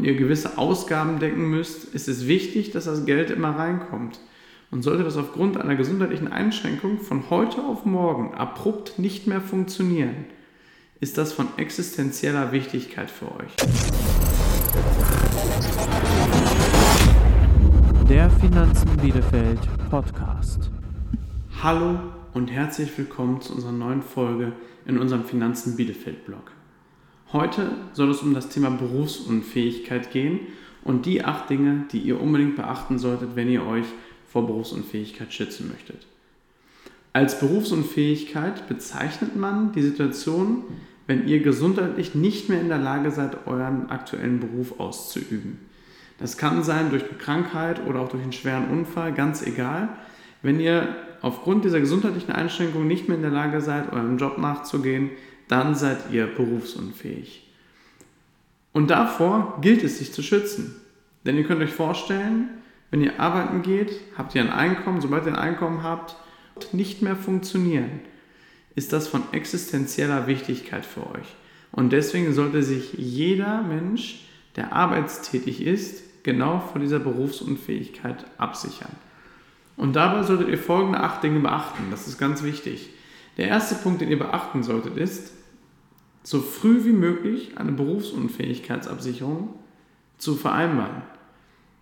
und ihr gewisse Ausgaben decken müsst, ist es wichtig, dass das Geld immer reinkommt. Und sollte das aufgrund einer gesundheitlichen Einschränkung von heute auf morgen abrupt nicht mehr funktionieren, ist das von existenzieller Wichtigkeit für euch. Der Finanzen Bielefeld Podcast. Hallo und herzlich willkommen zu unserer neuen Folge in unserem Finanzen Bielefeld Blog. Heute soll es um das Thema Berufsunfähigkeit gehen und die acht Dinge, die ihr unbedingt beachten solltet, wenn ihr euch vor Berufsunfähigkeit schützen möchtet. Als Berufsunfähigkeit bezeichnet man die Situation, wenn ihr gesundheitlich nicht mehr in der Lage seid, euren aktuellen Beruf auszuüben. Das kann sein durch eine Krankheit oder auch durch einen schweren Unfall, ganz egal. Wenn ihr aufgrund dieser gesundheitlichen Einschränkung nicht mehr in der Lage seid, eurem Job nachzugehen, dann seid ihr berufsunfähig. Und davor gilt es, sich zu schützen. Denn ihr könnt euch vorstellen, wenn ihr arbeiten geht, habt ihr ein Einkommen, sobald ihr ein Einkommen habt, nicht mehr funktionieren, ist das von existenzieller Wichtigkeit für euch. Und deswegen sollte sich jeder Mensch, der arbeitstätig ist, genau vor dieser Berufsunfähigkeit absichern. Und dabei solltet ihr folgende acht Dinge beachten. Das ist ganz wichtig. Der erste Punkt, den ihr beachten solltet, ist, so früh wie möglich eine Berufsunfähigkeitsabsicherung zu vereinbaren.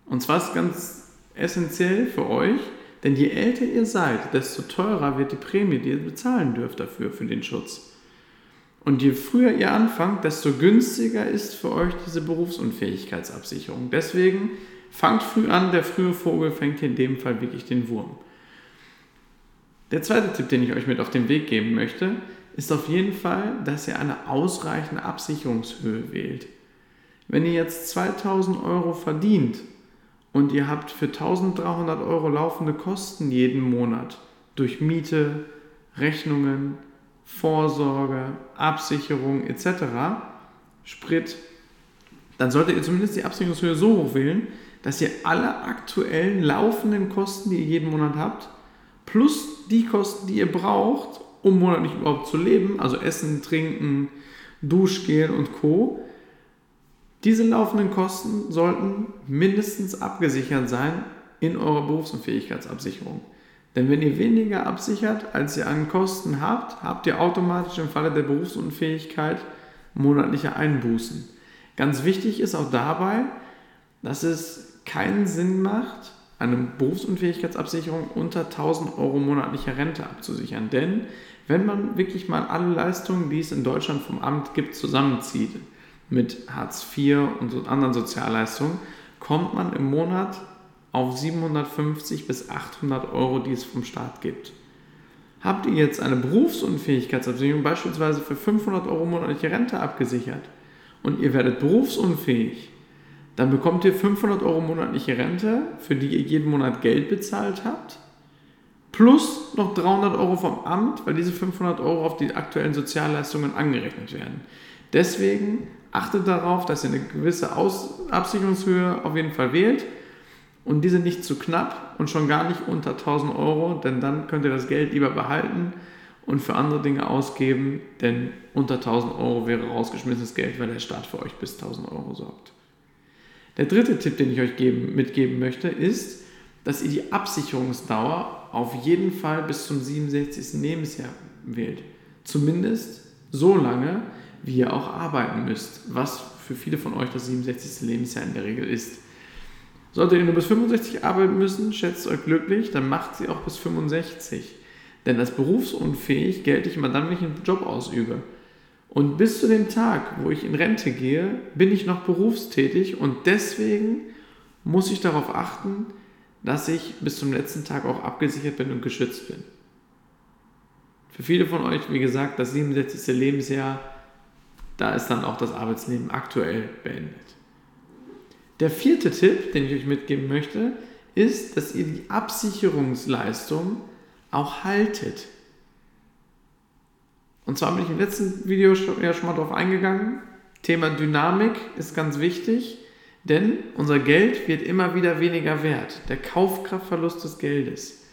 Und zwar ist ganz essentiell für euch, denn je älter ihr seid, desto teurer wird die Prämie, die ihr bezahlen dürft dafür, für den Schutz. Und je früher ihr anfangt, desto günstiger ist für euch diese Berufsunfähigkeitsabsicherung. Deswegen fangt früh an, der frühe Vogel fängt hier in dem Fall wirklich den Wurm. Der zweite Tipp, den ich euch mit auf den Weg geben möchte, ist auf jeden Fall, dass ihr eine ausreichende Absicherungshöhe wählt. Wenn ihr jetzt 2000 Euro verdient und ihr habt für 1300 Euro laufende Kosten jeden Monat durch Miete, Rechnungen, Vorsorge, Absicherung etc., Sprit, dann solltet ihr zumindest die Absicherungshöhe so hoch wählen, dass ihr alle aktuellen laufenden Kosten, die ihr jeden Monat habt, plus die Kosten, die ihr braucht, um monatlich überhaupt zu leben, also Essen, Trinken, Duschgel und Co. Diese laufenden Kosten sollten mindestens abgesichert sein in eurer Berufsunfähigkeitsabsicherung. Denn wenn ihr weniger absichert, als ihr an Kosten habt, habt ihr automatisch im Falle der Berufsunfähigkeit monatliche Einbußen. Ganz wichtig ist auch dabei, dass es keinen Sinn macht, eine Berufsunfähigkeitsabsicherung unter 1000 Euro monatlicher Rente abzusichern. Denn wenn man wirklich mal alle Leistungen, die es in Deutschland vom Amt gibt, zusammenzieht, mit Hartz IV und anderen Sozialleistungen, kommt man im Monat auf 750 bis 800 Euro, die es vom Staat gibt. Habt ihr jetzt eine Berufsunfähigkeitsabsicherung beispielsweise für 500 Euro monatliche Rente abgesichert und ihr werdet berufsunfähig, dann bekommt ihr 500 Euro monatliche Rente, für die ihr jeden Monat Geld bezahlt habt, plus noch 300 Euro vom Amt, weil diese 500 Euro auf die aktuellen Sozialleistungen angerechnet werden. Deswegen achtet darauf, dass ihr eine gewisse Aus Absicherungshöhe auf jeden Fall wählt und diese nicht zu knapp und schon gar nicht unter 1000 Euro, denn dann könnt ihr das Geld lieber behalten und für andere Dinge ausgeben, denn unter 1000 Euro wäre rausgeschmissenes Geld, weil der Staat für euch bis 1000 Euro sorgt. Der dritte Tipp, den ich euch geben, mitgeben möchte, ist, dass ihr die Absicherungsdauer auf jeden Fall bis zum 67. Lebensjahr wählt. Zumindest so lange, wie ihr auch arbeiten müsst, was für viele von euch das 67. Lebensjahr in der Regel ist. Solltet ihr nur bis 65 arbeiten müssen, schätzt euch glücklich, dann macht sie auch bis 65. Denn als berufsunfähig gelte ich immer dann, wenn ich einen Job ausübe. Und bis zu dem Tag, wo ich in Rente gehe, bin ich noch berufstätig und deswegen muss ich darauf achten, dass ich bis zum letzten Tag auch abgesichert bin und geschützt bin. Für viele von euch, wie gesagt, das 67. Lebensjahr, da ist dann auch das Arbeitsleben aktuell beendet. Der vierte Tipp, den ich euch mitgeben möchte, ist, dass ihr die Absicherungsleistung auch haltet. Und zwar bin ich im letzten Video ja schon mal darauf eingegangen. Thema Dynamik ist ganz wichtig, denn unser Geld wird immer wieder weniger wert. Der Kaufkraftverlust des Geldes.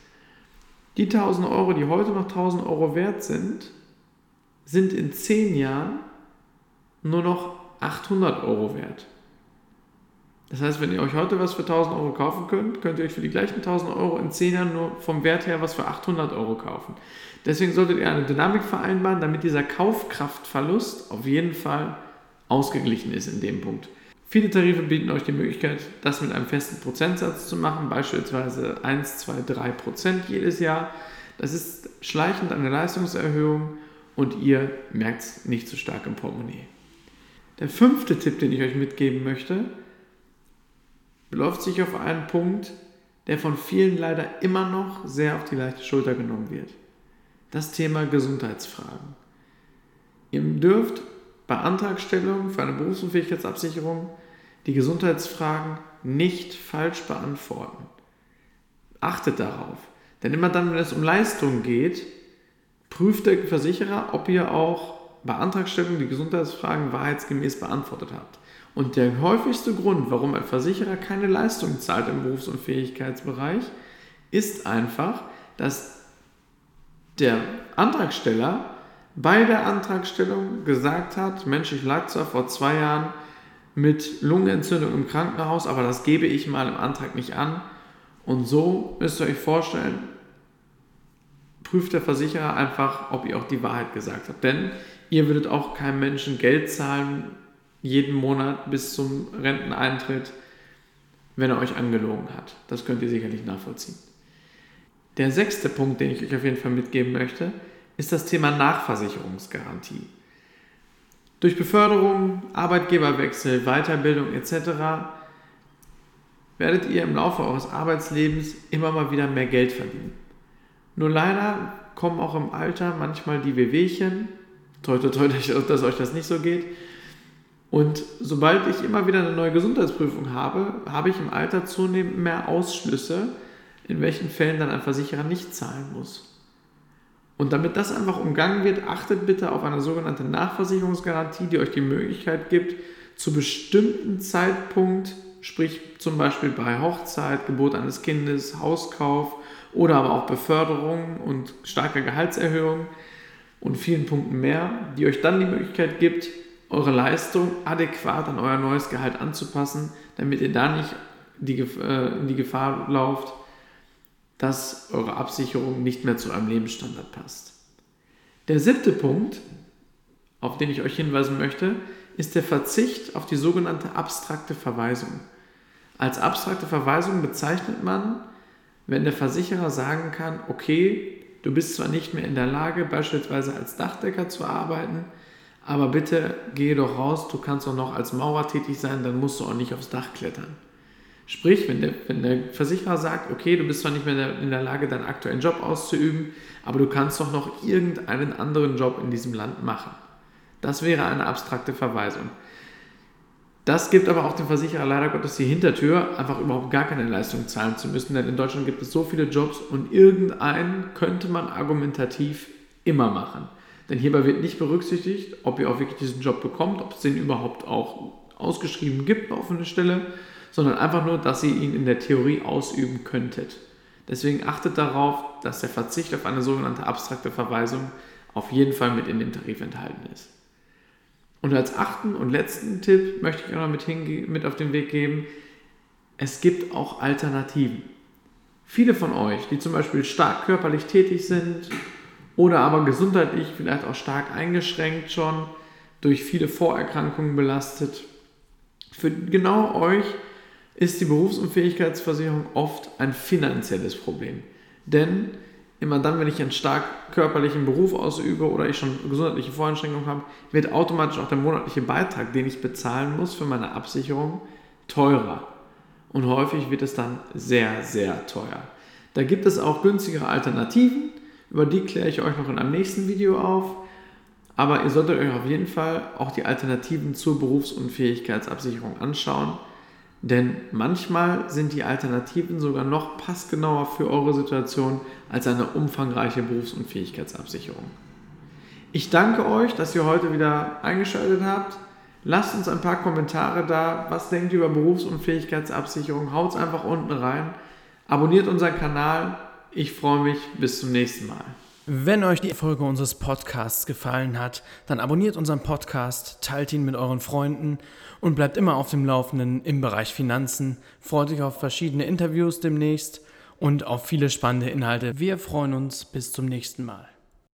Die 1000 Euro, die heute noch 1000 Euro wert sind, sind in 10 Jahren nur noch 800 Euro wert. Das heißt, wenn ihr euch heute was für 1000 Euro kaufen könnt, könnt ihr euch für die gleichen 1000 Euro in 10 Jahren nur vom Wert her was für 800 Euro kaufen. Deswegen solltet ihr eine Dynamik vereinbaren, damit dieser Kaufkraftverlust auf jeden Fall ausgeglichen ist in dem Punkt. Viele Tarife bieten euch die Möglichkeit, das mit einem festen Prozentsatz zu machen, beispielsweise 1, 2, 3 Prozent jedes Jahr. Das ist schleichend eine Leistungserhöhung und ihr merkt es nicht so stark im Portemonnaie. Der fünfte Tipp, den ich euch mitgeben möchte, beläuft sich auf einen Punkt, der von vielen leider immer noch sehr auf die leichte Schulter genommen wird. Das Thema Gesundheitsfragen. Ihr dürft bei Antragstellung für eine Berufsunfähigkeitsabsicherung die Gesundheitsfragen nicht falsch beantworten. Achtet darauf. Denn immer dann, wenn es um Leistungen geht, prüft der Versicherer, ob ihr auch bei Antragstellung die Gesundheitsfragen wahrheitsgemäß beantwortet habt. Und der häufigste Grund, warum ein Versicherer keine Leistung zahlt im Berufsunfähigkeitsbereich, ist einfach, dass der Antragsteller bei der Antragstellung gesagt hat, Mensch, ich lag zwar vor zwei Jahren mit Lungenentzündung im Krankenhaus, aber das gebe ich mal im Antrag nicht an. Und so müsst ihr euch vorstellen, prüft der Versicherer einfach, ob ihr auch die Wahrheit gesagt habt. Denn ihr würdet auch keinem Menschen Geld zahlen, jeden Monat bis zum Renteneintritt, wenn er euch angelogen hat. Das könnt ihr sicherlich nachvollziehen. Der sechste Punkt, den ich euch auf jeden Fall mitgeben möchte, ist das Thema Nachversicherungsgarantie. Durch Beförderung, Arbeitgeberwechsel, Weiterbildung etc. werdet ihr im Laufe eures Arbeitslebens immer mal wieder mehr Geld verdienen. Nur leider kommen auch im Alter manchmal die Wehwehchen, toi toi toi, dass euch das nicht so geht. Und sobald ich immer wieder eine neue Gesundheitsprüfung habe, habe ich im Alter zunehmend mehr Ausschlüsse, in welchen Fällen dann ein Versicherer nicht zahlen muss. Und damit das einfach umgangen wird, achtet bitte auf eine sogenannte Nachversicherungsgarantie, die euch die Möglichkeit gibt, zu bestimmten Zeitpunkt, sprich zum Beispiel bei Hochzeit, Geburt eines Kindes, Hauskauf oder aber auch Beförderung und starker Gehaltserhöhung und vielen Punkten mehr, die euch dann die Möglichkeit gibt, eure Leistung adäquat an euer neues Gehalt anzupassen, damit ihr da nicht die, äh, in die Gefahr lauft, dass eure Absicherung nicht mehr zu eurem Lebensstandard passt. Der siebte Punkt, auf den ich euch hinweisen möchte, ist der Verzicht auf die sogenannte abstrakte Verweisung. Als abstrakte Verweisung bezeichnet man, wenn der Versicherer sagen kann, okay, du bist zwar nicht mehr in der Lage, beispielsweise als Dachdecker zu arbeiten, aber bitte geh doch raus, du kannst auch noch als Maurer tätig sein, dann musst du auch nicht aufs Dach klettern. Sprich, wenn der, wenn der Versicherer sagt, okay, du bist zwar nicht mehr in der Lage, deinen aktuellen Job auszuüben, aber du kannst doch noch irgendeinen anderen Job in diesem Land machen. Das wäre eine abstrakte Verweisung. Das gibt aber auch dem Versicherer leider Gottes die Hintertür, einfach überhaupt gar keine Leistung zahlen zu müssen, denn in Deutschland gibt es so viele Jobs und irgendeinen könnte man argumentativ immer machen. Denn hierbei wird nicht berücksichtigt, ob ihr auch wirklich diesen Job bekommt, ob es den überhaupt auch ausgeschrieben gibt auf eine Stelle sondern einfach nur, dass ihr ihn in der Theorie ausüben könntet. Deswegen achtet darauf, dass der Verzicht auf eine sogenannte abstrakte Verweisung auf jeden Fall mit in dem Tarif enthalten ist. Und als achten und letzten Tipp möchte ich auch noch mit, mit auf den Weg geben, es gibt auch Alternativen. Viele von euch, die zum Beispiel stark körperlich tätig sind oder aber gesundheitlich vielleicht auch stark eingeschränkt schon, durch viele Vorerkrankungen belastet, für genau euch ist die Berufsunfähigkeitsversicherung oft ein finanzielles Problem. Denn immer dann, wenn ich einen stark körperlichen Beruf ausübe oder ich schon gesundheitliche Voreinschränkungen habe, wird automatisch auch der monatliche Beitrag, den ich bezahlen muss für meine Absicherung, teurer. Und häufig wird es dann sehr, sehr teuer. Da gibt es auch günstigere Alternativen, über die kläre ich euch noch in einem nächsten Video auf. Aber ihr solltet euch auf jeden Fall auch die Alternativen zur Berufsunfähigkeitsabsicherung anschauen denn manchmal sind die Alternativen sogar noch passgenauer für eure Situation als eine umfangreiche Berufsunfähigkeitsabsicherung. Ich danke euch, dass ihr heute wieder eingeschaltet habt. Lasst uns ein paar Kommentare da. Was denkt ihr über Berufsunfähigkeitsabsicherung? Haut es einfach unten rein. Abonniert unseren Kanal. Ich freue mich. Bis zum nächsten Mal. Wenn euch die Folge unseres Podcasts gefallen hat, dann abonniert unseren Podcast, teilt ihn mit euren Freunden und bleibt immer auf dem Laufenden im Bereich Finanzen. Freut euch auf verschiedene Interviews demnächst und auf viele spannende Inhalte. Wir freuen uns. Bis zum nächsten Mal.